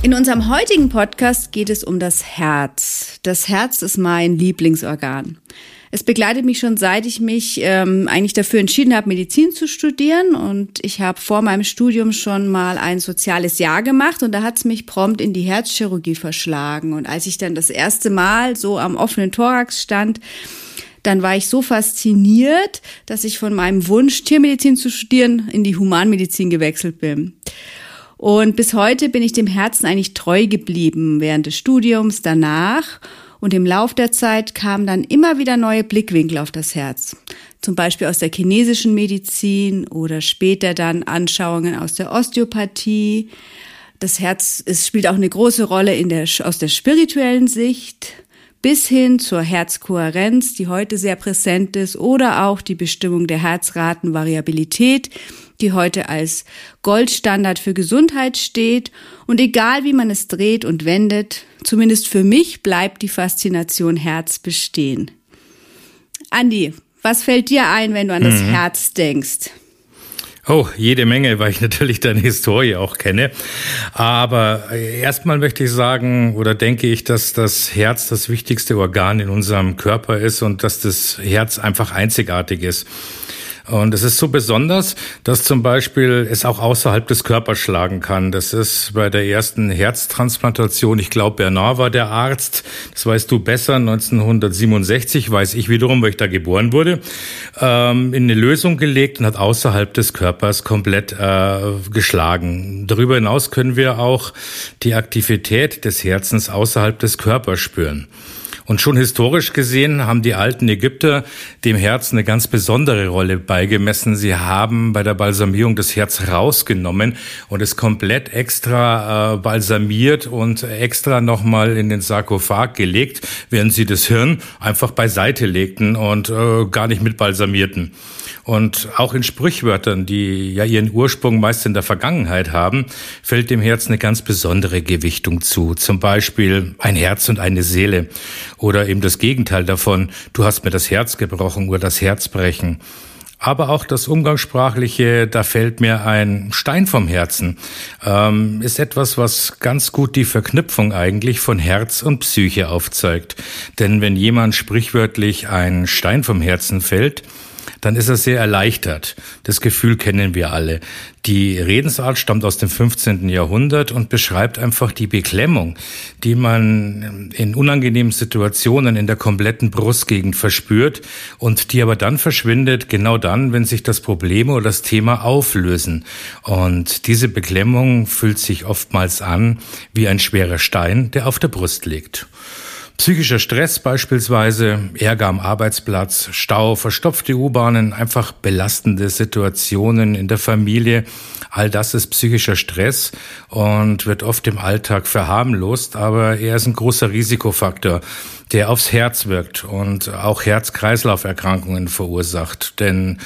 In unserem heutigen Podcast geht es um das Herz. Das Herz ist mein Lieblingsorgan. Es begleitet mich schon seit ich mich ähm, eigentlich dafür entschieden habe, Medizin zu studieren. Und ich habe vor meinem Studium schon mal ein soziales Jahr gemacht und da hat es mich prompt in die Herzchirurgie verschlagen. Und als ich dann das erste Mal so am offenen Thorax stand, dann war ich so fasziniert, dass ich von meinem Wunsch, Tiermedizin zu studieren, in die Humanmedizin gewechselt bin. Und bis heute bin ich dem Herzen eigentlich treu geblieben, während des Studiums, danach. Und im Lauf der Zeit kamen dann immer wieder neue Blickwinkel auf das Herz. Zum Beispiel aus der chinesischen Medizin oder später dann Anschauungen aus der Osteopathie. Das Herz es spielt auch eine große Rolle in der, aus der spirituellen Sicht bis hin zur Herzkohärenz, die heute sehr präsent ist, oder auch die Bestimmung der Herzratenvariabilität, die heute als Goldstandard für Gesundheit steht. Und egal wie man es dreht und wendet, zumindest für mich bleibt die Faszination Herz bestehen. Andi, was fällt dir ein, wenn du an das mhm. Herz denkst? Oh, jede Menge, weil ich natürlich deine Historie auch kenne. Aber äh, erstmal möchte ich sagen oder denke ich, dass das Herz das wichtigste Organ in unserem Körper ist und dass das Herz einfach einzigartig ist. Und es ist so besonders, dass zum Beispiel es auch außerhalb des Körpers schlagen kann. Das ist bei der ersten Herztransplantation, ich glaube, Bernard war der Arzt, das weißt du besser, 1967, weiß ich wiederum, weil ich da geboren wurde, ähm, in eine Lösung gelegt und hat außerhalb des Körpers komplett äh, geschlagen. Darüber hinaus können wir auch die Aktivität des Herzens außerhalb des Körpers spüren. Und schon historisch gesehen haben die alten Ägypter dem Herz eine ganz besondere Rolle beigemessen. Sie haben bei der Balsamierung das Herz rausgenommen und es komplett extra äh, balsamiert und extra nochmal in den Sarkophag gelegt, während sie das Hirn einfach beiseite legten und äh, gar nicht mit balsamierten. Und auch in Sprichwörtern, die ja ihren Ursprung meist in der Vergangenheit haben, fällt dem Herz eine ganz besondere Gewichtung zu. Zum Beispiel ein Herz und eine Seele. Oder eben das Gegenteil davon, du hast mir das Herz gebrochen oder das Herz brechen. Aber auch das Umgangssprachliche, da fällt mir ein Stein vom Herzen, ähm, ist etwas, was ganz gut die Verknüpfung eigentlich von Herz und Psyche aufzeigt. Denn wenn jemand sprichwörtlich ein Stein vom Herzen fällt, dann ist er sehr erleichtert. Das Gefühl kennen wir alle. Die Redensart stammt aus dem 15. Jahrhundert und beschreibt einfach die Beklemmung, die man in unangenehmen Situationen in der kompletten Brustgegend verspürt und die aber dann verschwindet, genau dann, wenn sich das Problem oder das Thema auflösen. Und diese Beklemmung fühlt sich oftmals an wie ein schwerer Stein, der auf der Brust liegt. Psychischer Stress beispielsweise, Ärger am Arbeitsplatz, Stau, verstopfte U-Bahnen, einfach belastende Situationen in der Familie. All das ist psychischer Stress und wird oft im Alltag verharmlost, aber er ist ein großer Risikofaktor der aufs Herz wirkt und auch Herz-Kreislauf-Erkrankungen verursacht. Denn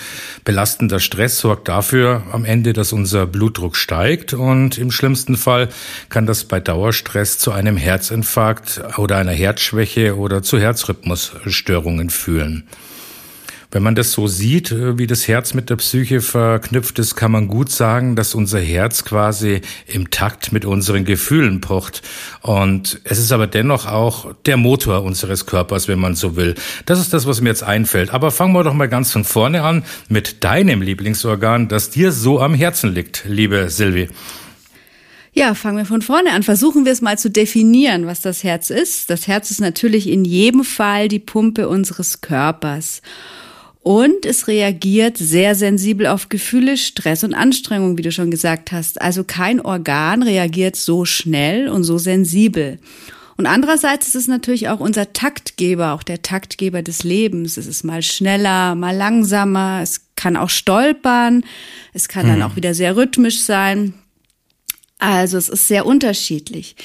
belastender Stress sorgt dafür am Ende, dass unser Blutdruck steigt und im schlimmsten Fall kann das bei Dauerstress zu einem Herzinfarkt oder einer Herzschwäche oder zu Herzrhythmusstörungen führen. Wenn man das so sieht, äh, wie das Herz mit der Psyche verknüpft ist, kann man gut sagen, dass unser Herz quasi im Takt mit unseren Gefühlen pocht. Und es ist aber dennoch auch der Motor unseres Körpers, wenn man so will. Das ist das, was mir jetzt einfällt. Aber fangen wir doch mal ganz von vorne an mit deinem Lieblingsorgan, das dir so am Herzen liegt, liebe Silvi. Ja, fangen wir von vorne an. Versuchen wir es mal zu definieren, was das Herz ist. Das Herz ist natürlich in jedem Fall die Pumpe unseres Körpers. Und es reagiert sehr sensibel auf Gefühle, Stress und Anstrengung, wie du schon gesagt hast. Also kein Organ reagiert so schnell und so sensibel. Und andererseits ist es natürlich auch unser Taktgeber, auch der Taktgeber des Lebens. Es ist mal schneller, mal langsamer, es kann auch stolpern, es kann dann mhm. auch wieder sehr rhythmisch sein. Also es ist sehr unterschiedlich.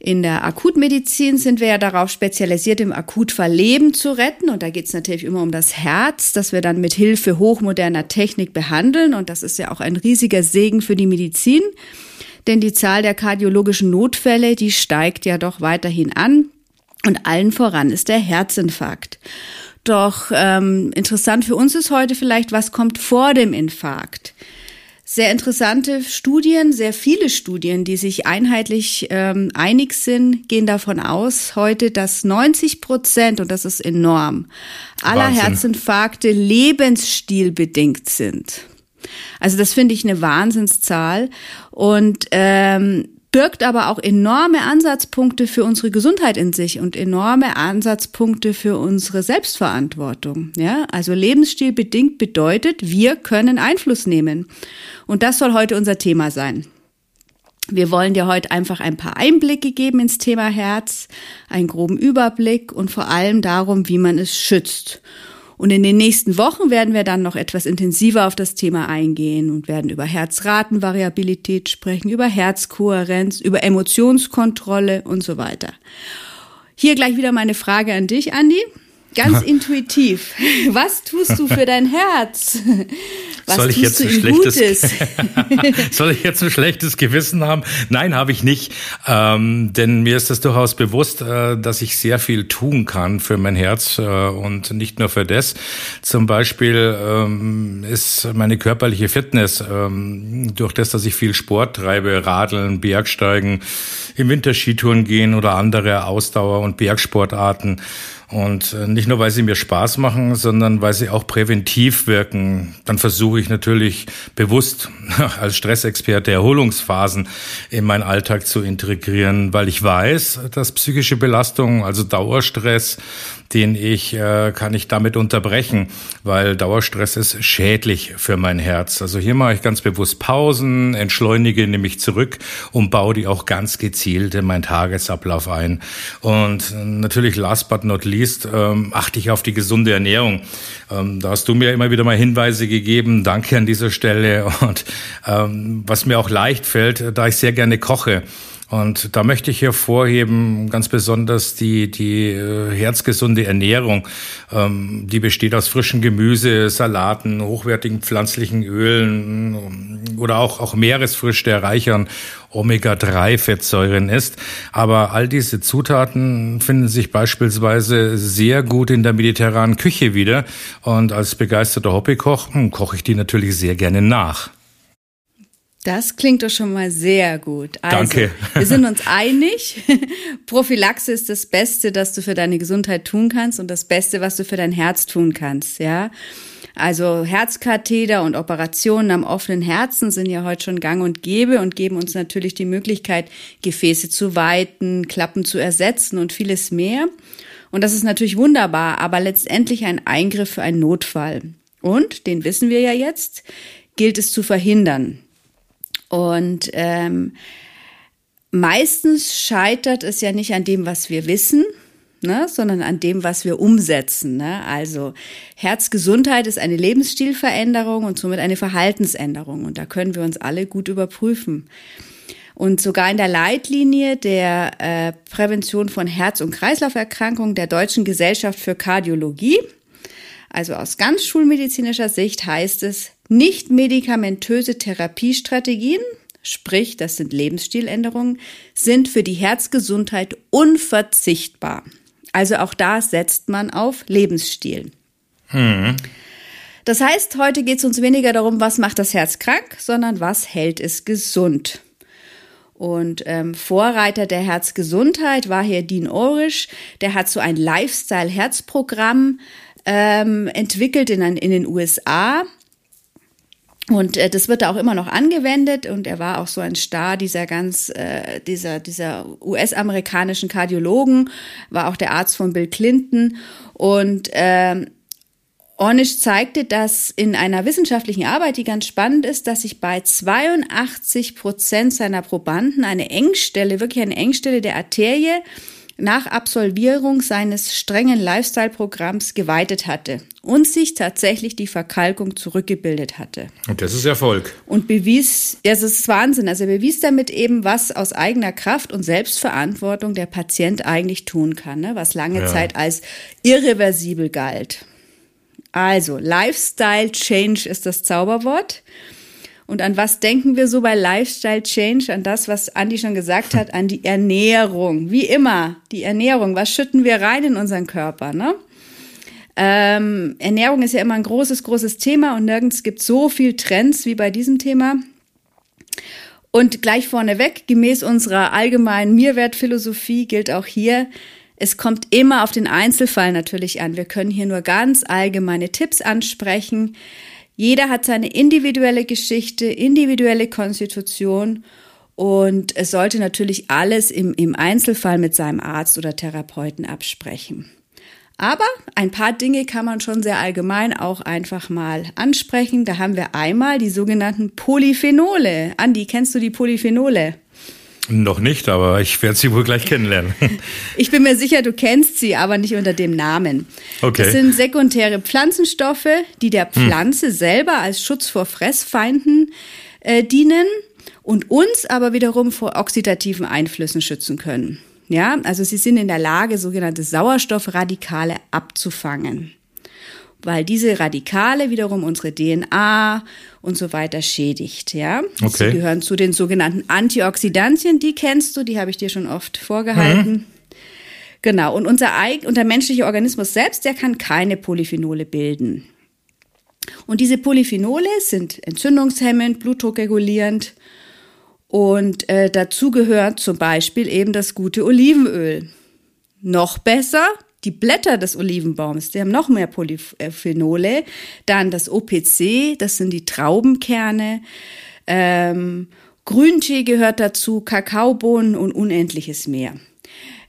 In der Akutmedizin sind wir ja darauf spezialisiert, im Akutfall Leben zu retten. Und da geht es natürlich immer um das Herz, das wir dann mit Hilfe hochmoderner Technik behandeln. Und das ist ja auch ein riesiger Segen für die Medizin. Denn die Zahl der kardiologischen Notfälle, die steigt ja doch weiterhin an. Und allen voran ist der Herzinfarkt. Doch ähm, interessant für uns ist heute vielleicht, was kommt vor dem Infarkt? Sehr interessante Studien, sehr viele Studien, die sich einheitlich ähm, einig sind, gehen davon aus heute, dass 90 Prozent, und das ist enorm, aller Wahnsinn. Herzinfarkte lebensstilbedingt sind. Also das finde ich eine Wahnsinnszahl. Und ähm, birgt aber auch enorme Ansatzpunkte für unsere Gesundheit in sich und enorme Ansatzpunkte für unsere Selbstverantwortung. Ja, also Lebensstil bedingt bedeutet, wir können Einfluss nehmen. Und das soll heute unser Thema sein. Wir wollen dir heute einfach ein paar Einblicke geben ins Thema Herz, einen groben Überblick und vor allem darum, wie man es schützt. Und in den nächsten Wochen werden wir dann noch etwas intensiver auf das Thema eingehen und werden über Herzratenvariabilität sprechen, über Herzkohärenz, über Emotionskontrolle und so weiter. Hier gleich wieder meine Frage an dich, Andi. Ganz intuitiv. Was tust du für dein Herz? Was soll ich jetzt ein schlechtes, soll ich jetzt ein schlechtes Gewissen haben? Nein, habe ich nicht. Ähm, denn mir ist das durchaus bewusst, äh, dass ich sehr viel tun kann für mein Herz äh, und nicht nur für das. Zum Beispiel ähm, ist meine körperliche Fitness ähm, durch das, dass ich viel Sport treibe, Radeln, Bergsteigen, im Winter Skitouren gehen oder andere Ausdauer- und Bergsportarten und äh, nicht nur, weil sie mir Spaß machen, sondern weil sie auch präventiv wirken. Dann versuche ich natürlich bewusst als Stressexperte Erholungsphasen in meinen Alltag zu integrieren, weil ich weiß, dass psychische Belastung, also Dauerstress, den ich, äh, kann ich damit unterbrechen, weil Dauerstress ist schädlich für mein Herz. Also hier mache ich ganz bewusst Pausen, entschleunige nämlich zurück und baue die auch ganz gezielt in meinen Tagesablauf ein. Und natürlich last but not least ähm, achte ich auf die gesunde Ernährung. Ähm, da hast du mir immer wieder mal Hinweise gegeben. Danke an dieser Stelle. Und ähm, was mir auch leicht fällt, da ich sehr gerne koche. Und da möchte ich hervorheben, ganz besonders die, die äh, herzgesunde Ernährung. Ähm, die besteht aus frischen Gemüse, Salaten, hochwertigen pflanzlichen Ölen ähm, oder auch, auch Meeresfrüchte erreichern Omega-3-Fettsäuren ist. Aber all diese Zutaten finden sich beispielsweise sehr gut in der mediterranen Küche wieder. Und als begeisterter Hobbykoch hm, koche ich die natürlich sehr gerne nach. Das klingt doch schon mal sehr gut. Also, Danke. Wir sind uns einig. Prophylaxe ist das Beste, das du für deine Gesundheit tun kannst und das Beste, was du für dein Herz tun kannst, ja. Also Herzkatheter und Operationen am offenen Herzen sind ja heute schon gang und gäbe und geben uns natürlich die Möglichkeit, Gefäße zu weiten, Klappen zu ersetzen und vieles mehr. Und das ist natürlich wunderbar, aber letztendlich ein Eingriff für einen Notfall. Und, den wissen wir ja jetzt, gilt es zu verhindern. Und ähm, meistens scheitert es ja nicht an dem, was wir wissen, ne, sondern an dem, was wir umsetzen. Ne? Also Herzgesundheit ist eine Lebensstilveränderung und somit eine Verhaltensänderung. Und da können wir uns alle gut überprüfen. Und sogar in der Leitlinie der äh, Prävention von Herz- und Kreislauferkrankungen der Deutschen Gesellschaft für Kardiologie, also aus ganz schulmedizinischer Sicht heißt es, nicht medikamentöse Therapiestrategien, sprich, das sind Lebensstiländerungen, sind für die Herzgesundheit unverzichtbar. Also auch da setzt man auf Lebensstil. Hm. Das heißt, heute geht es uns weniger darum, was macht das Herz krank, sondern was hält es gesund. Und ähm, Vorreiter der Herzgesundheit war hier Dean Orish. Der hat so ein Lifestyle-Herzprogramm ähm, entwickelt in, in den USA. Und äh, das wird da auch immer noch angewendet. Und er war auch so ein Star dieser ganz, äh, dieser, dieser US-amerikanischen Kardiologen, war auch der Arzt von Bill Clinton. Und ähm, Ornish zeigte, dass in einer wissenschaftlichen Arbeit, die ganz spannend ist, dass sich bei 82 Prozent seiner Probanden eine Engstelle, wirklich eine Engstelle der Arterie nach Absolvierung seines strengen Lifestyle-Programms geweitet hatte und sich tatsächlich die Verkalkung zurückgebildet hatte. Und das ist Erfolg. Und bewies, das ist Wahnsinn. Also er bewies damit eben, was aus eigener Kraft und Selbstverantwortung der Patient eigentlich tun kann, ne? was lange ja. Zeit als irreversibel galt. Also, Lifestyle Change ist das Zauberwort. Und an was denken wir so bei Lifestyle Change? An das, was Andi schon gesagt hat, an die Ernährung. Wie immer, die Ernährung. Was schütten wir rein in unseren Körper, ne? Ähm, Ernährung ist ja immer ein großes, großes Thema und nirgends gibt so viel Trends wie bei diesem Thema. Und gleich vorneweg, gemäß unserer allgemeinen Mehrwertphilosophie gilt auch hier, es kommt immer auf den Einzelfall natürlich an. Wir können hier nur ganz allgemeine Tipps ansprechen. Jeder hat seine individuelle Geschichte, individuelle Konstitution und es sollte natürlich alles im, im Einzelfall mit seinem Arzt oder Therapeuten absprechen. Aber ein paar Dinge kann man schon sehr allgemein auch einfach mal ansprechen. Da haben wir einmal die sogenannten Polyphenole. Andi, kennst du die Polyphenole? Noch nicht, aber ich werde sie wohl gleich kennenlernen. Ich bin mir sicher, du kennst sie, aber nicht unter dem Namen. Okay. Das sind sekundäre Pflanzenstoffe, die der hm. Pflanze hm. selber als Schutz vor Fressfeinden äh, dienen und uns aber wiederum vor oxidativen Einflüssen schützen können. Ja, also sie sind in der Lage, sogenannte Sauerstoffradikale abzufangen weil diese Radikale wiederum unsere DNA und so weiter schädigt. Ja, okay. sie gehören zu den sogenannten Antioxidantien. Die kennst du, die habe ich dir schon oft vorgehalten. Mhm. Genau. Und unser, und der menschliche Organismus selbst, der kann keine Polyphenole bilden. Und diese Polyphenole sind entzündungshemmend, blutdruckregulierend und äh, dazu gehört zum Beispiel eben das gute Olivenöl. Noch besser, die Blätter des Olivenbaums, die haben noch mehr Polyphenole. Dann das OPC, das sind die Traubenkerne. Ähm, Grüntee gehört dazu, Kakaobohnen und unendliches mehr.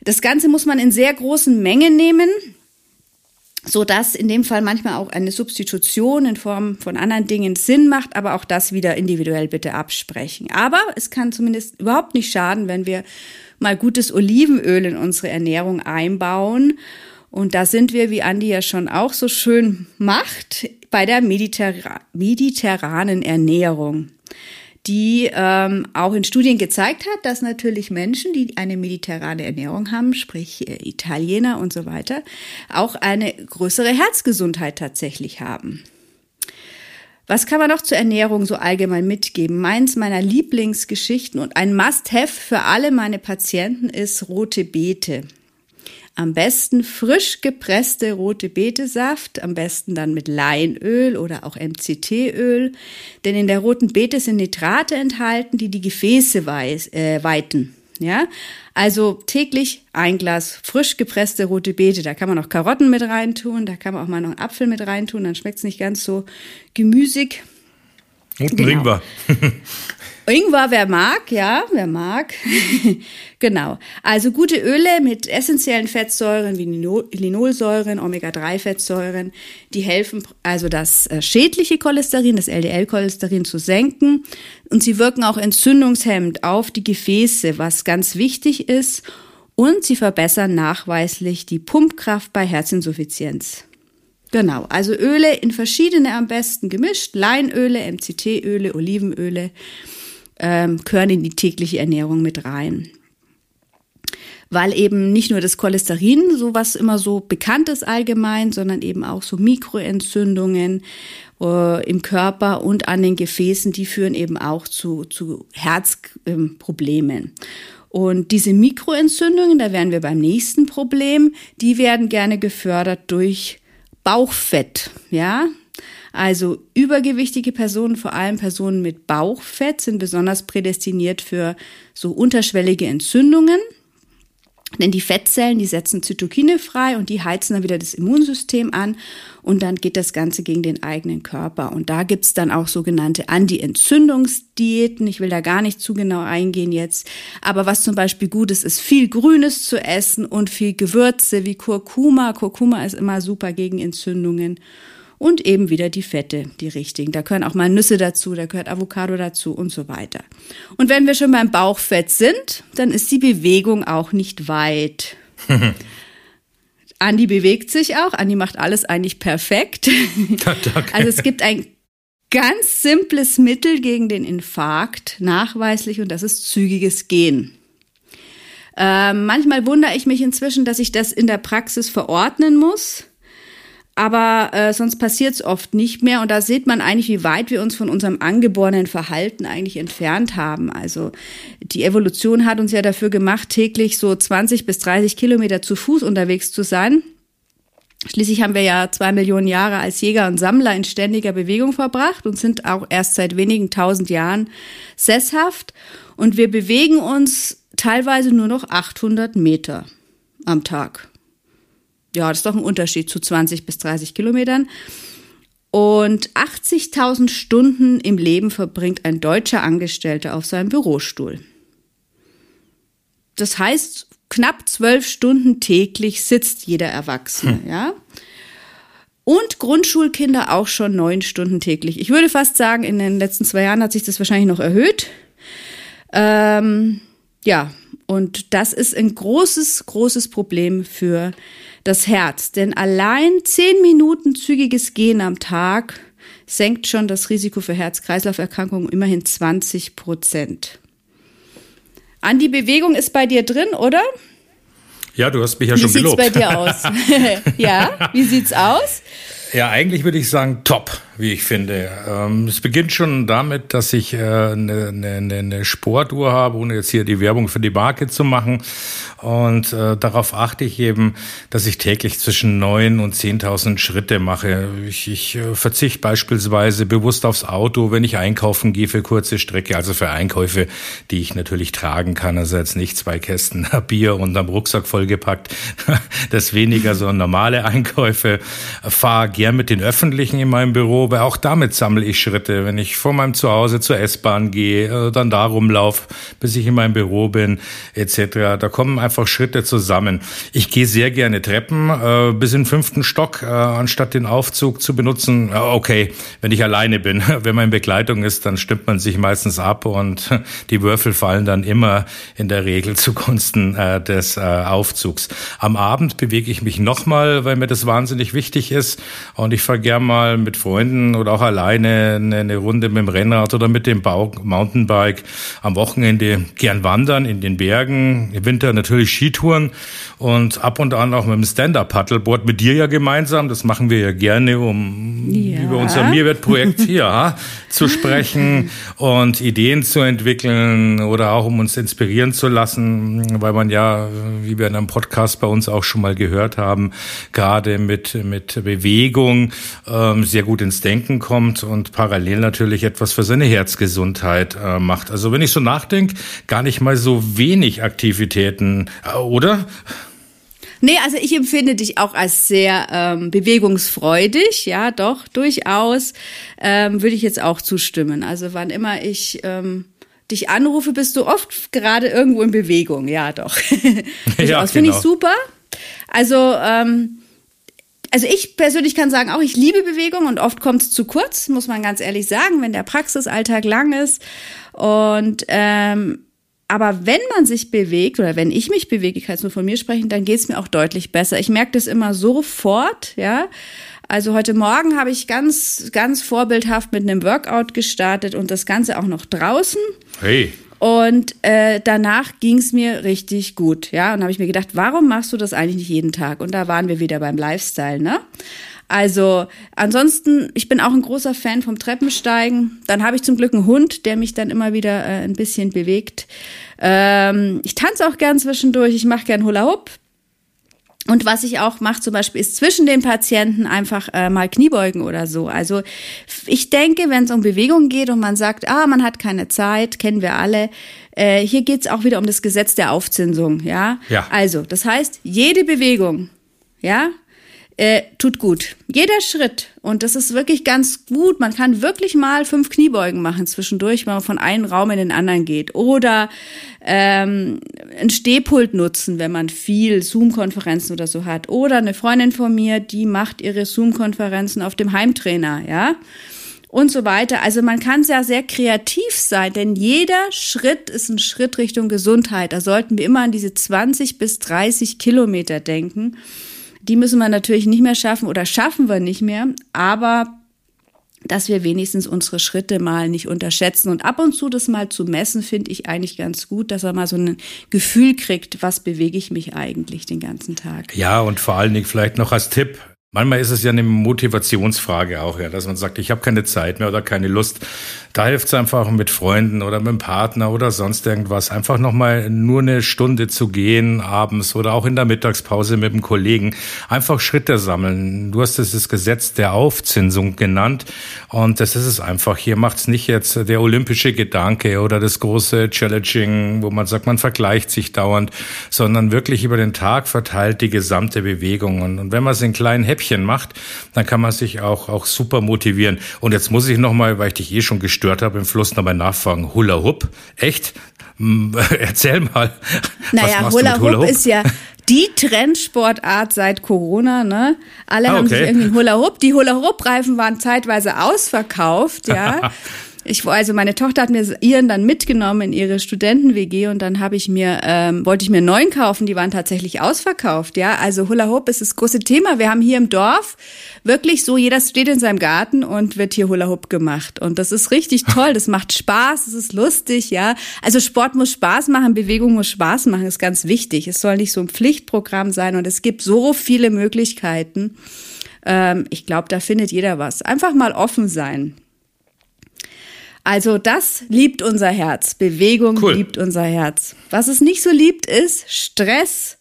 Das Ganze muss man in sehr großen Mengen nehmen, so dass in dem Fall manchmal auch eine Substitution in Form von anderen Dingen Sinn macht, aber auch das wieder individuell bitte absprechen. Aber es kann zumindest überhaupt nicht schaden, wenn wir mal gutes Olivenöl in unsere Ernährung einbauen. Und da sind wir, wie Andi ja schon auch so schön macht, bei der mediterra mediterranen Ernährung, die ähm, auch in Studien gezeigt hat, dass natürlich Menschen, die eine mediterrane Ernährung haben, sprich äh, Italiener und so weiter, auch eine größere Herzgesundheit tatsächlich haben. Was kann man noch zur Ernährung so allgemein mitgeben? Meins meiner Lieblingsgeschichten und ein Must-Have für alle meine Patienten ist rote Beete. Am besten frisch gepresste rote Betesaft, am besten dann mit Leinöl oder auch MCT-Öl, denn in der roten Beete sind Nitrate enthalten, die die Gefäße äh, weiten. Ja, also täglich ein Glas frisch gepresste rote Beete. Da kann man auch Karotten mit reintun, da kann man auch mal noch einen Apfel mit reintun, dann schmeckt es nicht ganz so gemüsig. Und genau. Ingwer. Ingwer, wer mag, ja, wer mag. genau. Also gute Öle mit essentiellen Fettsäuren wie Linolsäuren, Omega-3-Fettsäuren, die helfen also das äh, schädliche Cholesterin, das LDL-Cholesterin zu senken. Und sie wirken auch entzündungshemmend auf die Gefäße, was ganz wichtig ist. Und sie verbessern nachweislich die Pumpkraft bei Herzinsuffizienz. Genau, also Öle in verschiedene am besten gemischt, Leinöle, MCT-Öle, Olivenöle ähm, gehören in die tägliche Ernährung mit rein. Weil eben nicht nur das Cholesterin, so was immer so bekannt ist allgemein, sondern eben auch so Mikroentzündungen äh, im Körper und an den Gefäßen, die führen eben auch zu, zu Herzproblemen. Und diese Mikroentzündungen, da wären wir beim nächsten Problem, die werden gerne gefördert durch Bauchfett, ja. Also übergewichtige Personen, vor allem Personen mit Bauchfett, sind besonders prädestiniert für so unterschwellige Entzündungen. Denn die Fettzellen, die setzen Zytokine frei und die heizen dann wieder das Immunsystem an und dann geht das Ganze gegen den eigenen Körper. Und da gibt's dann auch sogenannte Anti-Entzündungsdiäten. Ich will da gar nicht zu genau eingehen jetzt. Aber was zum Beispiel gut ist, ist viel Grünes zu essen und viel Gewürze wie Kurkuma. Kurkuma ist immer super gegen Entzündungen und eben wieder die Fette, die richtigen. Da gehören auch mal Nüsse dazu, da gehört Avocado dazu und so weiter. Und wenn wir schon beim Bauchfett sind, dann ist die Bewegung auch nicht weit. Andi bewegt sich auch. Andi macht alles eigentlich perfekt. also es gibt ein ganz simples Mittel gegen den Infarkt, nachweislich, und das ist zügiges Gehen. Äh, manchmal wundere ich mich inzwischen, dass ich das in der Praxis verordnen muss aber äh, sonst passiert es oft nicht mehr. Und da sieht man eigentlich, wie weit wir uns von unserem angeborenen Verhalten eigentlich entfernt haben. Also die Evolution hat uns ja dafür gemacht, täglich so 20 bis 30 Kilometer zu Fuß unterwegs zu sein. Schließlich haben wir ja zwei Millionen Jahre als Jäger und Sammler in ständiger Bewegung verbracht und sind auch erst seit wenigen tausend Jahren sesshaft. Und wir bewegen uns teilweise nur noch 800 Meter am Tag ja, das ist doch ein Unterschied zu 20 bis 30 Kilometern. Und 80.000 Stunden im Leben verbringt ein deutscher Angestellter auf seinem Bürostuhl. Das heißt, knapp zwölf Stunden täglich sitzt jeder Erwachsene, hm. ja. Und Grundschulkinder auch schon neun Stunden täglich. Ich würde fast sagen, in den letzten zwei Jahren hat sich das wahrscheinlich noch erhöht. Ähm, ja, und das ist ein großes, großes Problem für das Herz. Denn allein zehn Minuten zügiges Gehen am Tag senkt schon das Risiko für Herz-Kreislauf-Erkrankungen immerhin 20 Prozent. An die Bewegung ist bei dir drin, oder? Ja, du hast mich ja wie schon gelobt. Wie sieht's bei dir aus? ja, wie sieht's aus? Ja, eigentlich würde ich sagen top, wie ich finde. Ähm, es beginnt schon damit, dass ich eine, äh, eine, eine Sportuhr habe, ohne jetzt hier die Werbung für die Marke zu machen. Und äh, darauf achte ich eben, dass ich täglich zwischen neun und zehntausend Schritte mache. Ich, ich äh, verzichte beispielsweise bewusst aufs Auto, wenn ich einkaufen gehe für kurze Strecke, also für Einkäufe, die ich natürlich tragen kann. Also jetzt nicht zwei Kästen Bier und am Rucksack vollgepackt. Das weniger so normale Einkäufe. Fahre gern mit den Öffentlichen in meinem Büro, weil auch damit sammle ich Schritte. Wenn ich vor meinem Zuhause zur S-Bahn gehe, äh, dann da rumlaufe, bis ich in meinem Büro bin, etc. Da kommen einfach Schritte zusammen. Ich gehe sehr gerne Treppen äh, bis in den fünften Stock, äh, anstatt den Aufzug zu benutzen. Äh, okay, wenn ich alleine bin. Wenn man in Begleitung ist, dann stimmt man sich meistens ab und die Würfel fallen dann immer in der Regel zugunsten äh, des äh, Aufzugs. Am Abend bewege ich mich nochmal, weil mir das wahnsinnig wichtig ist. Und ich fahre gern mal mit Freunden oder auch alleine eine, Runde mit dem Rennrad oder mit dem Mountainbike. Am Wochenende gern wandern in den Bergen. Im Winter natürlich natürlich Skitouren und ab und an auch mit dem Stand-Up-Paddleboard mit dir ja gemeinsam. Das machen wir ja gerne, um ja. über unser Mehrwertprojekt hier zu sprechen und Ideen zu entwickeln oder auch um uns inspirieren zu lassen, weil man ja, wie wir in einem Podcast bei uns auch schon mal gehört haben, gerade mit, mit Bewegung ähm, sehr gut ins Denken kommt und parallel natürlich etwas für seine Herzgesundheit äh, macht. Also wenn ich so nachdenke, gar nicht mal so wenig Aktivitäten, äh, oder? Nee, also ich empfinde dich auch als sehr ähm, bewegungsfreudig, ja, doch, durchaus, ähm, würde ich jetzt auch zustimmen. Also wann immer ich ähm, dich anrufe, bist du oft gerade irgendwo in Bewegung, ja, doch. ja, das finde genau. ich super. Also, ähm, also ich persönlich kann sagen, auch ich liebe Bewegung und oft kommt es zu kurz, muss man ganz ehrlich sagen, wenn der Praxisalltag lang ist. Und ähm, aber wenn man sich bewegt oder wenn ich mich bewege, ich kann jetzt nur von mir sprechen, dann geht es mir auch deutlich besser. Ich merke das immer sofort, ja. Also heute Morgen habe ich ganz, ganz vorbildhaft mit einem Workout gestartet und das Ganze auch noch draußen. Hey. Und äh, danach ging es mir richtig gut, ja. Und habe ich mir gedacht, warum machst du das eigentlich nicht jeden Tag? Und da waren wir wieder beim Lifestyle, ne? Also ansonsten, ich bin auch ein großer Fan vom Treppensteigen. Dann habe ich zum Glück einen Hund, der mich dann immer wieder äh, ein bisschen bewegt. Ähm, ich tanze auch gern zwischendurch. Ich mache gern Hula Hoop. Und was ich auch mache zum Beispiel, ist zwischen den Patienten einfach äh, mal Kniebeugen oder so. Also ich denke, wenn es um Bewegung geht und man sagt, ah, man hat keine Zeit, kennen wir alle, äh, hier geht's auch wieder um das Gesetz der Aufzinsung, ja? ja. Also, das heißt, jede Bewegung, ja, äh, tut gut. Jeder Schritt. Und das ist wirklich ganz gut. Man kann wirklich mal fünf Kniebeugen machen zwischendurch, wenn man von einem Raum in den anderen geht. Oder ähm, ein Stehpult nutzen, wenn man viel Zoom-Konferenzen oder so hat. Oder eine Freundin von mir, die macht ihre Zoom-Konferenzen auf dem Heimtrainer, ja. und so weiter. Also man kann ja sehr kreativ sein, denn jeder Schritt ist ein Schritt Richtung Gesundheit. Da sollten wir immer an diese 20 bis 30 Kilometer denken. Die müssen wir natürlich nicht mehr schaffen oder schaffen wir nicht mehr, aber dass wir wenigstens unsere Schritte mal nicht unterschätzen. Und ab und zu das mal zu messen, finde ich eigentlich ganz gut, dass er mal so ein Gefühl kriegt, was bewege ich mich eigentlich den ganzen Tag. Ja, und vor allen Dingen vielleicht noch als Tipp, Manchmal ist es ja eine Motivationsfrage auch, ja, dass man sagt, ich habe keine Zeit mehr oder keine Lust. Da hilft es einfach mit Freunden oder mit dem Partner oder sonst irgendwas, einfach nochmal nur eine Stunde zu gehen abends oder auch in der Mittagspause mit dem Kollegen. Einfach Schritte sammeln. Du hast es das Gesetz der Aufzinsung genannt und das ist es einfach. Hier macht es nicht jetzt der olympische Gedanke oder das große Challenging, wo man sagt, man vergleicht sich dauernd, sondern wirklich über den Tag verteilt die gesamte Bewegung. Und wenn man es in kleinen Häppchen macht, dann kann man sich auch, auch super motivieren. Und jetzt muss ich nochmal, weil ich dich eh schon gestört habe, im Fluss nochmal nachfragen. Hula Hoop? Echt? Erzähl mal. Naja, Hula Hula Hoop ist ja die Trendsportart seit Corona, ne? Alle ah, haben sich irgendwie Hula Hoop. Die Hula Hoop Reifen waren zeitweise ausverkauft, ja. Ich, also meine Tochter hat mir ihren dann mitgenommen in ihre Studenten-WG und dann habe ich mir, ähm, wollte ich mir neun kaufen, die waren tatsächlich ausverkauft, ja. Also Hula Hoop ist das große Thema. Wir haben hier im Dorf wirklich so, jeder steht in seinem Garten und wird hier Hula Hoop gemacht. Und das ist richtig toll, das macht Spaß, es ist lustig, ja. Also Sport muss Spaß machen, Bewegung muss Spaß machen, ist ganz wichtig. Es soll nicht so ein Pflichtprogramm sein und es gibt so viele Möglichkeiten. Ähm, ich glaube, da findet jeder was. Einfach mal offen sein. Also das liebt unser Herz. Bewegung cool. liebt unser Herz. Was es nicht so liebt, ist Stress.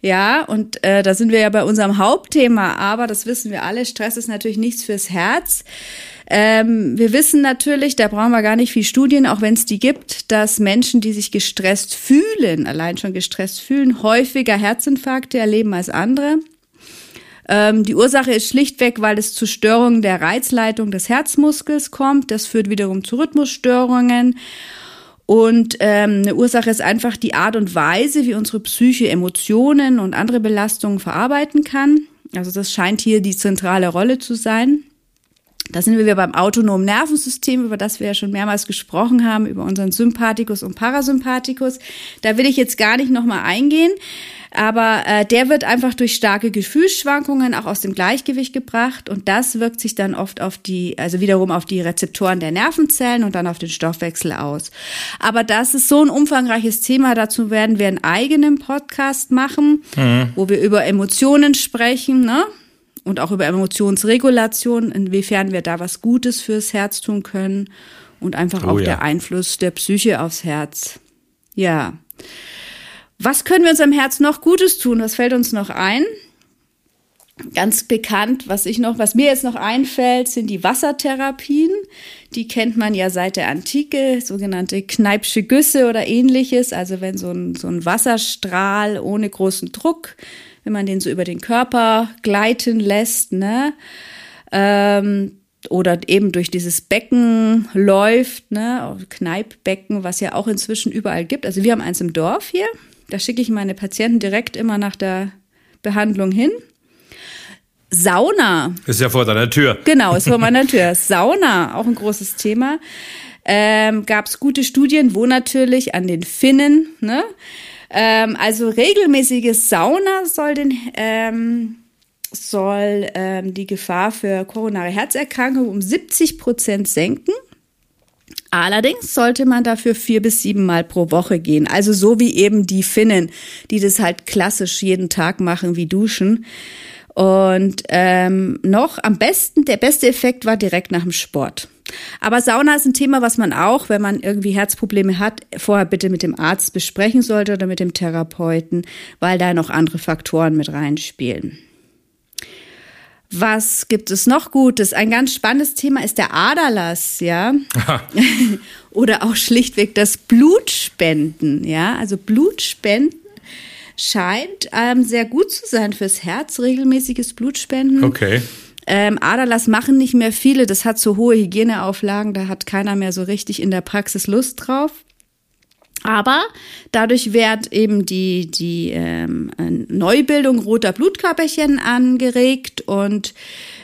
Ja, und äh, da sind wir ja bei unserem Hauptthema, aber das wissen wir alle, Stress ist natürlich nichts fürs Herz. Ähm, wir wissen natürlich, da brauchen wir gar nicht viel Studien, auch wenn es die gibt, dass Menschen, die sich gestresst fühlen, allein schon gestresst fühlen, häufiger Herzinfarkte erleben als andere. Ähm, die Ursache ist schlichtweg, weil es zu Störungen der Reizleitung des Herzmuskels kommt. Das führt wiederum zu Rhythmusstörungen. Und ähm, eine Ursache ist einfach die Art und Weise, wie unsere Psyche Emotionen und andere Belastungen verarbeiten kann. Also das scheint hier die zentrale Rolle zu sein. Da sind wir beim autonomen Nervensystem, über das wir ja schon mehrmals gesprochen haben, über unseren Sympathikus und Parasympathikus. Da will ich jetzt gar nicht nochmal eingehen. Aber äh, der wird einfach durch starke Gefühlsschwankungen auch aus dem Gleichgewicht gebracht und das wirkt sich dann oft auf die, also wiederum auf die Rezeptoren der Nervenzellen und dann auf den Stoffwechsel aus. Aber das ist so ein umfangreiches Thema, dazu werden wir einen eigenen Podcast machen, mhm. wo wir über Emotionen sprechen, ne? Und auch über Emotionsregulation, inwiefern wir da was Gutes fürs Herz tun können und einfach oh, auch ja. der Einfluss der Psyche aufs Herz. Ja. Was können wir unserem Herz noch Gutes tun? Was fällt uns noch ein? Ganz bekannt, was ich noch, was mir jetzt noch einfällt, sind die Wassertherapien. Die kennt man ja seit der Antike, sogenannte Kneipsche Güsse oder ähnliches. Also wenn so ein, so ein Wasserstrahl ohne großen Druck, wenn man den so über den Körper gleiten lässt, ne? Ähm, oder eben durch dieses Becken läuft, ne, Kneippbecken, was ja auch inzwischen überall gibt. Also wir haben eins im Dorf hier, da schicke ich meine Patienten direkt immer nach der Behandlung hin. Sauna. Ist ja vor deiner Tür. Genau, ist vor meiner Tür. Sauna, auch ein großes Thema. Ähm, Gab es gute Studien, wo natürlich an den Finnen, ne? Ähm, also regelmäßiges Sauna soll den ähm, soll ähm, die Gefahr für koronare Herzerkrankungen um 70 Prozent senken. Allerdings sollte man dafür vier bis sieben Mal pro Woche gehen. Also so wie eben die Finnen, die das halt klassisch jeden Tag machen wie duschen. Und ähm, noch am besten, der beste Effekt war direkt nach dem Sport. Aber Sauna ist ein Thema, was man auch, wenn man irgendwie Herzprobleme hat, vorher bitte mit dem Arzt besprechen sollte oder mit dem Therapeuten, weil da noch andere Faktoren mit reinspielen. Was gibt es noch Gutes? Ein ganz spannendes Thema ist der Aderlass, ja. Oder auch schlichtweg das Blutspenden, ja. Also Blutspenden scheint ähm, sehr gut zu sein fürs Herz, regelmäßiges Blutspenden. Okay. Ähm, Aderlass machen nicht mehr viele, das hat so hohe Hygieneauflagen, da hat keiner mehr so richtig in der Praxis Lust drauf. Aber dadurch wird eben die, die ähm, Neubildung roter Blutkörperchen angeregt und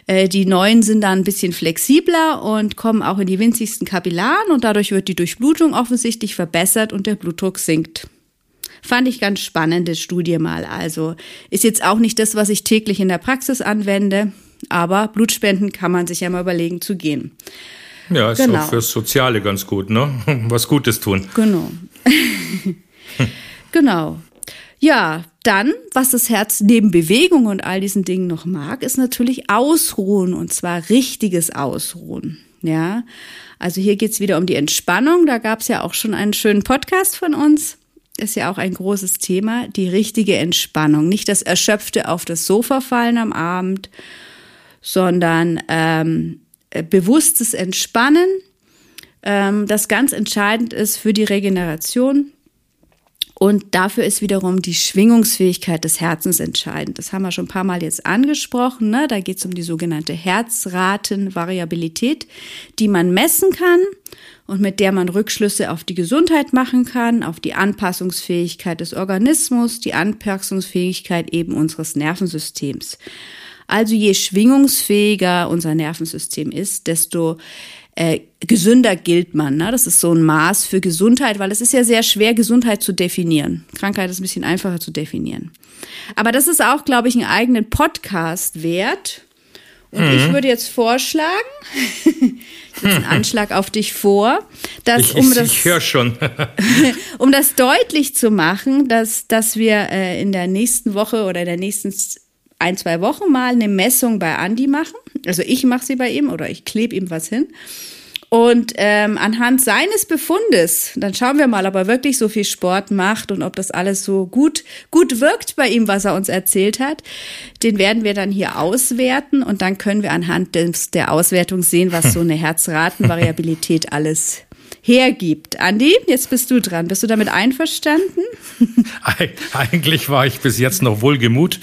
äh, die neuen sind dann ein bisschen flexibler und kommen auch in die winzigsten Kapillaren und dadurch wird die Durchblutung offensichtlich verbessert und der Blutdruck sinkt. Fand ich ganz spannende Studie mal. Also ist jetzt auch nicht das, was ich täglich in der Praxis anwende, aber Blutspenden kann man sich ja mal überlegen zu gehen. Ja, ist genau. auch fürs Soziale ganz gut, ne? Was Gutes tun. Genau. genau. Ja, dann, was das Herz neben Bewegung und all diesen Dingen noch mag, ist natürlich Ausruhen und zwar richtiges Ausruhen. Ja, also hier geht's wieder um die Entspannung. Da gab's ja auch schon einen schönen Podcast von uns. Ist ja auch ein großes Thema, die richtige Entspannung. Nicht das Erschöpfte auf das Sofa fallen am Abend, sondern ähm, bewusstes Entspannen, ähm, das ganz entscheidend ist für die Regeneration und dafür ist wiederum die Schwingungsfähigkeit des Herzens entscheidend. Das haben wir schon ein paar Mal jetzt angesprochen. Ne? Da geht es um die sogenannte Herzratenvariabilität, die man messen kann und mit der man Rückschlüsse auf die Gesundheit machen kann, auf die Anpassungsfähigkeit des Organismus, die Anpassungsfähigkeit eben unseres Nervensystems. Also je schwingungsfähiger unser Nervensystem ist, desto äh, gesünder gilt man. Ne? Das ist so ein Maß für Gesundheit, weil es ist ja sehr schwer, Gesundheit zu definieren. Krankheit ist ein bisschen einfacher zu definieren. Aber das ist auch, glaube ich, einen eigenen Podcast wert. Und mhm. ich würde jetzt vorschlagen, jetzt einen Anschlag auf dich vor, dass ich, um das, ich höre schon, um das deutlich zu machen, dass dass wir äh, in der nächsten Woche oder in der nächsten ein zwei Wochen mal eine Messung bei Andy machen. Also ich mache sie bei ihm oder ich klebe ihm was hin. Und ähm, anhand seines Befundes, dann schauen wir mal, ob er wirklich so viel Sport macht und ob das alles so gut, gut wirkt bei ihm, was er uns erzählt hat. Den werden wir dann hier auswerten und dann können wir anhand des, der Auswertung sehen, was so eine Herzratenvariabilität alles hergibt. Andi, jetzt bist du dran. Bist du damit einverstanden? Eigentlich war ich bis jetzt noch wohlgemut.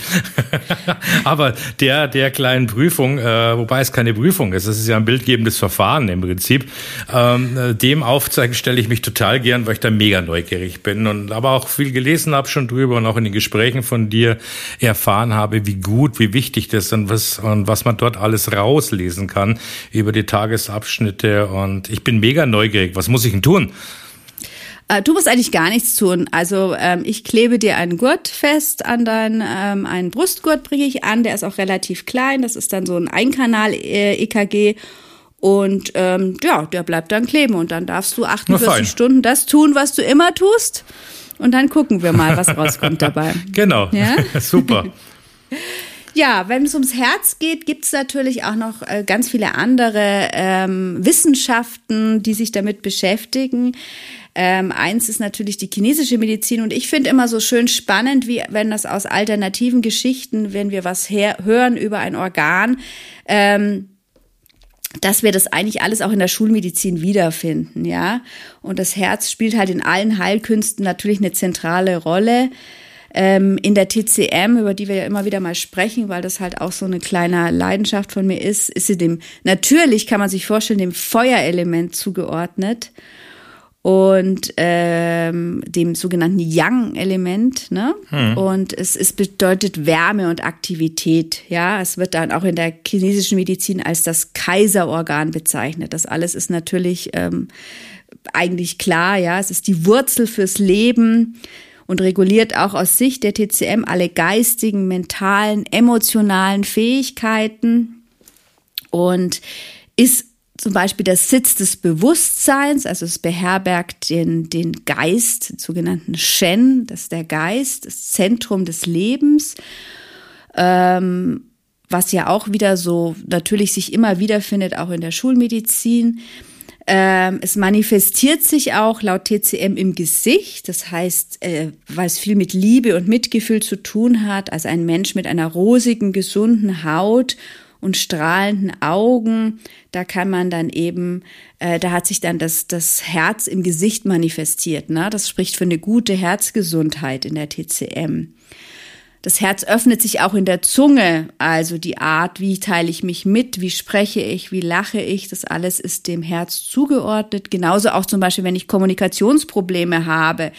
Aber der, der kleinen Prüfung, äh, wobei es keine Prüfung ist, es ist ja ein bildgebendes Verfahren im Prinzip, ähm, äh, dem aufzeigen stelle ich mich total gern, weil ich da mega neugierig bin und aber auch viel gelesen habe schon drüber und auch in den Gesprächen von dir erfahren habe, wie gut, wie wichtig das und was, und was man dort alles rauslesen kann über die Tagesabschnitte und ich bin mega neugierig. Was muss ich denn tun? Äh, du musst eigentlich gar nichts tun. Also ähm, ich klebe dir einen Gurt fest an deinen, ähm, einen Brustgurt bringe ich an, der ist auch relativ klein. Das ist dann so ein Einkanal-EKG. Äh, und ähm, ja, der bleibt dann kleben und dann darfst du 48 Stunden das tun, was du immer tust. Und dann gucken wir mal, was rauskommt dabei. Genau. Ja? Super. Ja, wenn es ums Herz geht, gibt es natürlich auch noch äh, ganz viele andere ähm, Wissenschaften, die sich damit beschäftigen. Ähm, eins ist natürlich die chinesische Medizin und ich finde immer so schön spannend, wie wenn das aus alternativen Geschichten, wenn wir was hören über ein Organ, ähm, dass wir das eigentlich alles auch in der Schulmedizin wiederfinden, ja. Und das Herz spielt halt in allen Heilkünsten natürlich eine zentrale Rolle ähm, in der TCM, über die wir ja immer wieder mal sprechen, weil das halt auch so eine kleine Leidenschaft von mir ist, ist sie dem, natürlich kann man sich vorstellen, dem Feuerelement zugeordnet und ähm, dem sogenannten Yang-Element. Ne? Hm. Und es, es bedeutet Wärme und Aktivität. Ja, es wird dann auch in der chinesischen Medizin als das Kaiserorgan bezeichnet. Das alles ist natürlich ähm, eigentlich klar. Ja, es ist die Wurzel fürs Leben und reguliert auch aus Sicht der TCM alle geistigen, mentalen, emotionalen Fähigkeiten und ist zum Beispiel der Sitz des Bewusstseins, also es beherbergt den, den Geist, den sogenannten Shen, das ist der Geist, das Zentrum des Lebens, ähm, was ja auch wieder so natürlich sich immer wiederfindet, auch in der Schulmedizin. Ähm, es manifestiert sich auch laut TCM im Gesicht, das heißt, äh, weil es viel mit Liebe und Mitgefühl zu tun hat, also ein Mensch mit einer rosigen, gesunden Haut und strahlenden Augen, da kann man dann eben, äh, da hat sich dann das, das Herz im Gesicht manifestiert. Ne? Das spricht für eine gute Herzgesundheit in der TCM. Das Herz öffnet sich auch in der Zunge, also die Art, wie teile ich mich mit, wie spreche ich, wie lache ich, das alles ist dem Herz zugeordnet. Genauso auch zum Beispiel, wenn ich Kommunikationsprobleme habe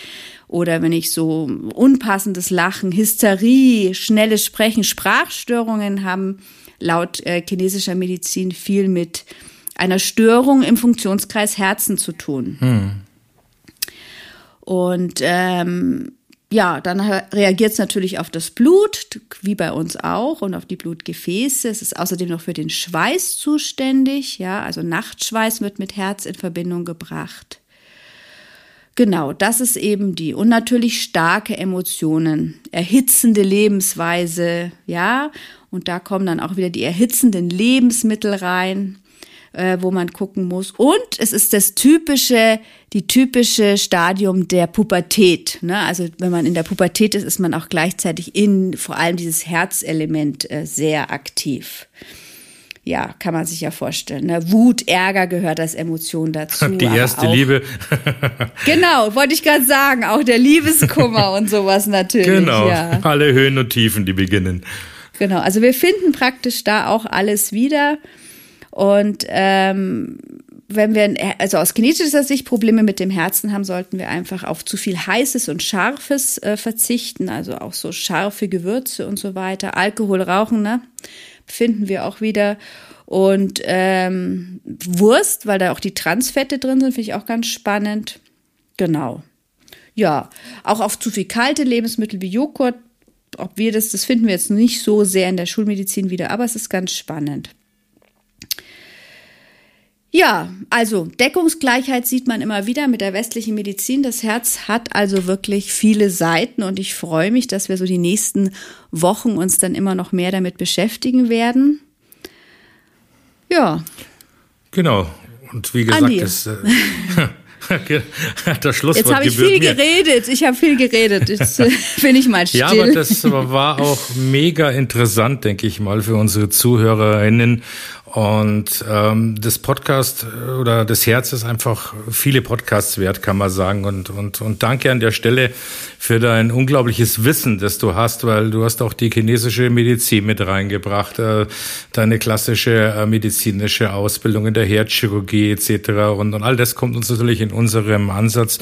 oder wenn ich so unpassendes Lachen, Hysterie, schnelles Sprechen, Sprachstörungen haben laut äh, chinesischer Medizin viel mit einer Störung im Funktionskreis Herzen zu tun. Hm. Und ähm, ja, dann reagiert es natürlich auf das Blut, wie bei uns auch, und auf die Blutgefäße. Es ist außerdem noch für den Schweiß zuständig. Ja, also Nachtschweiß wird mit Herz in Verbindung gebracht. Genau, das ist eben die. Und natürlich starke Emotionen, erhitzende Lebensweise, ja. Und da kommen dann auch wieder die erhitzenden Lebensmittel rein äh, wo man gucken muss. Und es ist das typische, die typische Stadium der Pubertät. Ne? Also wenn man in der Pubertät ist, ist man auch gleichzeitig in vor allem dieses Herzelement äh, sehr aktiv. Ja, kann man sich ja vorstellen. Ne? Wut, Ärger gehört als Emotion dazu. Die erste auch, Liebe. genau, wollte ich gerade sagen. Auch der Liebeskummer und sowas natürlich. Genau, ja. alle Höhen und Tiefen, die beginnen. Genau, also wir finden praktisch da auch alles wieder. Und ähm, wenn wir, also aus kinetischer Sicht Probleme mit dem Herzen haben, sollten wir einfach auf zu viel Heißes und Scharfes äh, verzichten, also auch so scharfe Gewürze und so weiter. Alkohol, Rauchen, ne? Finden wir auch wieder. Und ähm, Wurst, weil da auch die Transfette drin sind, finde ich auch ganz spannend. Genau. Ja, auch auf zu viel kalte Lebensmittel wie Joghurt. Ob wir das, das finden wir jetzt nicht so sehr in der Schulmedizin wieder, aber es ist ganz spannend. Ja, also Deckungsgleichheit sieht man immer wieder mit der westlichen Medizin. Das Herz hat also wirklich viele Seiten und ich freue mich, dass wir so die nächsten Wochen uns dann immer noch mehr damit beschäftigen werden. Ja. Genau. Und wie gesagt, das, äh, das Schlusswort Jetzt habe ich viel mir. geredet. Ich habe viel geredet. Jetzt äh, bin ich mal still. Ja, aber das war auch mega interessant, denke ich mal, für unsere ZuhörerInnen. Und ähm, das Podcast äh, oder das Herz ist einfach viele Podcasts wert, kann man sagen. Und, und, und danke an der Stelle für dein unglaubliches Wissen, das du hast, weil du hast auch die chinesische Medizin mit reingebracht, äh, deine klassische äh, medizinische Ausbildung in der Herzchirurgie etc. Und, und all das kommt uns natürlich in unserem Ansatz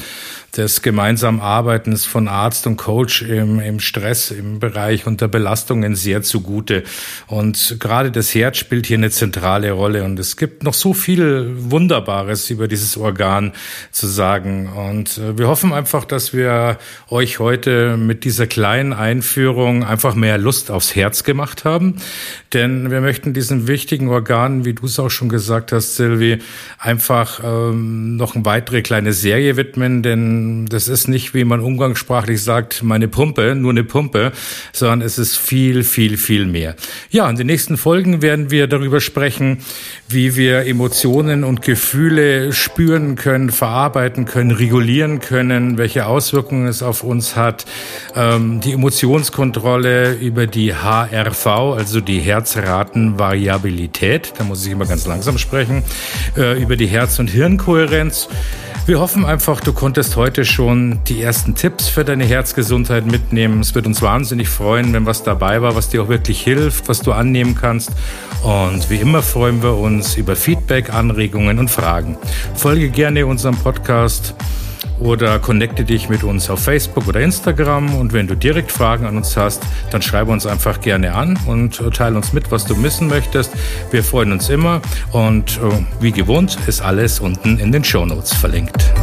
des gemeinsamen Arbeitens von Arzt und Coach im, im Stress, im Bereich unter Belastungen sehr zugute. Und gerade das Herz spielt hier eine zentrale Rolle. Und es gibt noch so viel Wunderbares über dieses Organ zu sagen. Und äh, wir hoffen einfach, dass wir euch heute mit dieser kleinen Einführung einfach mehr Lust aufs Herz gemacht haben. Denn wir möchten diesen wichtigen Organ, wie du es auch schon gesagt hast, Silvi, einfach ähm, noch eine weitere kleine Serie widmen. Denn das ist nicht, wie man umgangssprachlich sagt, meine Pumpe, nur eine Pumpe, sondern es ist viel, viel, viel mehr. Ja, in den nächsten Folgen werden wir darüber sprechen, wie wir Emotionen und Gefühle spüren können, verarbeiten können, regulieren können, welche Auswirkungen es auf uns hat, ähm, die Emotionskontrolle über die HRV, also die Herzratenvariabilität, da muss ich immer ganz langsam sprechen, äh, über die Herz- und Hirnkohärenz. Wir hoffen einfach, du konntest heute schon die ersten Tipps für deine Herzgesundheit mitnehmen. Es wird uns wahnsinnig freuen, wenn was dabei war, was dir auch wirklich hilft, was du annehmen kannst. Und wie immer freuen wir uns über Feedback, Anregungen und Fragen. Folge gerne unserem Podcast oder connecte dich mit uns auf Facebook oder Instagram. Und wenn du direkt Fragen an uns hast, dann schreibe uns einfach gerne an und teile uns mit, was du wissen möchtest. Wir freuen uns immer und äh, wie gewohnt ist alles unten in den Show Notes verlinkt.